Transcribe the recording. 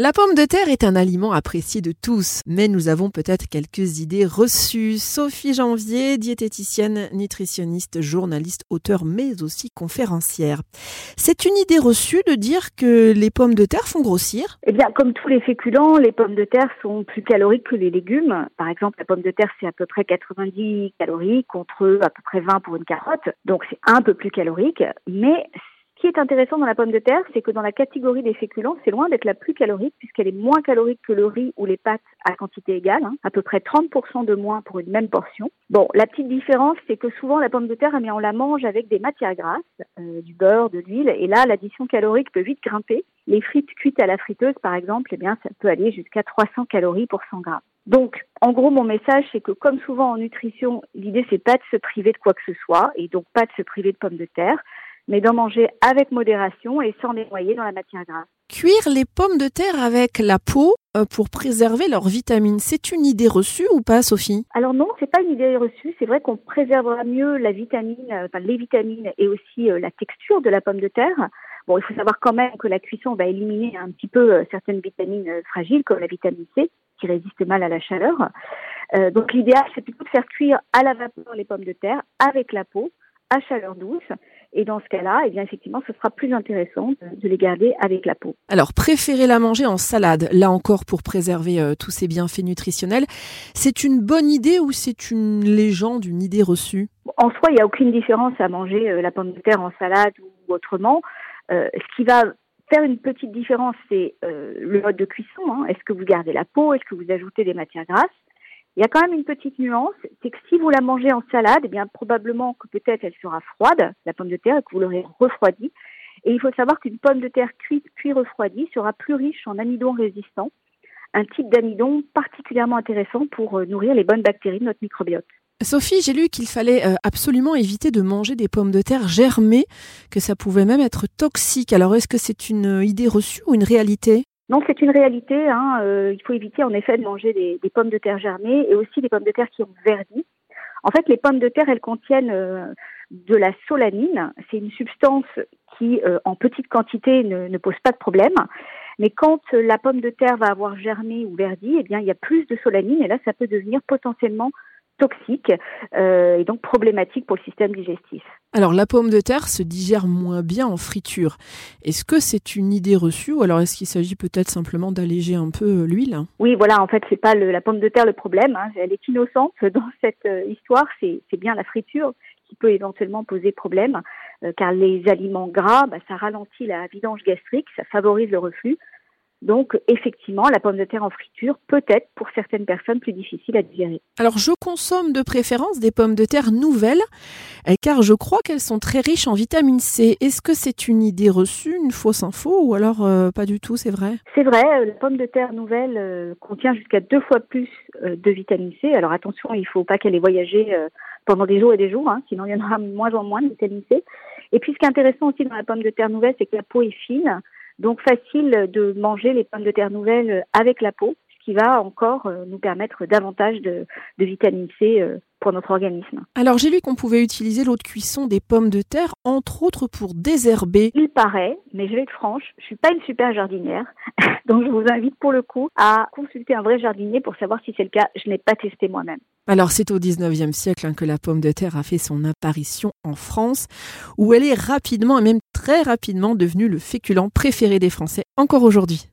La pomme de terre est un aliment apprécié de tous, mais nous avons peut-être quelques idées reçues. Sophie Janvier, diététicienne, nutritionniste, journaliste, auteur, mais aussi conférencière. C'est une idée reçue de dire que les pommes de terre font grossir Eh bien, comme tous les féculents, les pommes de terre sont plus caloriques que les légumes. Par exemple, la pomme de terre, c'est à peu près 90 calories contre à peu près 20 pour une carotte. Donc, c'est un peu plus calorique, mais ce qui est intéressant dans la pomme de terre, c'est que dans la catégorie des féculents, c'est loin d'être la plus calorique puisqu'elle est moins calorique que le riz ou les pâtes à quantité égale, hein, à peu près 30% de moins pour une même portion. Bon, la petite différence, c'est que souvent la pomme de terre, on la mange avec des matières grasses, euh, du beurre, de l'huile, et là, l'addition calorique peut vite grimper. Les frites cuites à la friteuse, par exemple, eh bien, ça peut aller jusqu'à 300 calories pour 100 grammes. Donc, en gros, mon message, c'est que comme souvent en nutrition, l'idée, c'est pas de se priver de quoi que ce soit, et donc pas de se priver de pommes de terre mais d'en manger avec modération et sans les noyer dans la matière grasse. Cuire les pommes de terre avec la peau euh, pour préserver leurs vitamines, c'est une idée reçue ou pas, Sophie? Alors non, c'est pas une idée reçue. C'est vrai qu'on préservera mieux la vitamine, euh, enfin les vitamines et aussi euh, la texture de la pomme de terre. Bon, il faut savoir quand même que la cuisson va éliminer un petit peu certaines vitamines fragiles, comme la vitamine C, qui résiste mal à la chaleur. donc l'idéal, c'est plutôt de faire cuire à la vapeur les pommes de terre avec la peau à chaleur douce. Et dans ce cas-là, eh bien effectivement, ce sera plus intéressant de, les garder avec la peau. Alors, préférez la manger en salade, là encore pour préserver euh, tous ses bienfaits nutritionnels. C'est une bonne idée ou c'est une légende, une idée reçue? En soi, il n'y a aucune différence à manger euh, la pomme de terre en salade ou autrement. Euh, ce qui va faire une petite différence, c'est le mode de cuisson. Hein. Est-ce que vous gardez la peau? Est-ce que vous ajoutez des matières grasses? Il y a quand même une petite nuance, c'est que si vous la mangez en salade, eh bien probablement que peut-être elle sera froide, la pomme de terre, et que vous l'aurez refroidie. Et il faut savoir qu'une pomme de terre cuite puis refroidie sera plus riche en amidon résistant, un type d'amidon particulièrement intéressant pour euh, nourrir les bonnes bactéries de notre microbiote. Sophie, j'ai lu qu'il fallait euh, absolument éviter de manger des pommes de terre germées, que ça pouvait même être toxique. Alors est-ce que c'est une idée reçue ou une réalité? Non, c'est une réalité. Hein. Euh, il faut éviter en effet de manger des, pommes de terre germées et aussi des pommes de terre qui ont verdi. En fait, les pommes de terre, elles contiennent euh, de la solanine. C'est une substance qui, euh, en petite quantité, ne, pose pas de problème. Mais quand la pomme de terre va avoir germé ou verdi, eh bien, il y a plus de solanine et là, ça peut devenir potentiellement toxique euh, et donc problématique pour le système digestif. Alors la pomme de terre se digère moins bien en friture. Est-ce que c'est une idée reçue ou alors est-ce qu'il s'agit peut-être simplement d'alléger un peu euh, l'huile? Oui, voilà, en fait, c'est pas la pomme de terre le problème. Hein. Elle est innocente dans cette euh, histoire. C'est bien la friture qui peut éventuellement poser problème, car les aliments gras, bah, ça ralentit la vidange gastrique, ça favorise le reflux. Donc, effectivement, la pomme de terre en friture peut être pour certaines personnes plus difficile à digérer. Alors, je consomme de préférence des pommes de terre nouvelles, eh, car je crois qu'elles sont très riches en vitamine C. Est-ce que c'est une idée reçue, une fausse info, ou alors euh, pas du tout, c'est vrai? C'est vrai, euh, la pomme de terre nouvelle euh, contient jusqu'à deux fois plus de vitamine C. Alors, attention, il ne faut pas qu'elle ait voyagé pendant des jours et des jours, hein, sinon il y en aura moins en moins de vitamine C. Et puis, ce qui est intéressant aussi dans la pomme de terre nouvelle, c'est que la peau est fine. Donc facile de manger les pommes de terre nouvelles avec la peau, qui va encore euh, nous permettre davantage de, vitamine C euh, pour notre organisme. Alors j'ai lu qu'on pouvait utiliser l'eau de cuisson des pommes de terre, entre autres pour désherber. Il paraît, mais je vais être franche, je suis pas une super jardinière, donc je vous invite pour le coup à consulter un vrai jardinier pour savoir si c'est le cas. Je n'ai pas testé moi-même. Alors c'est au 19e siècle hein, que la pomme de terre a fait son apparition en France, où elle est rapidement et même très rapidement devenue le féculent préféré des Français encore aujourd'hui.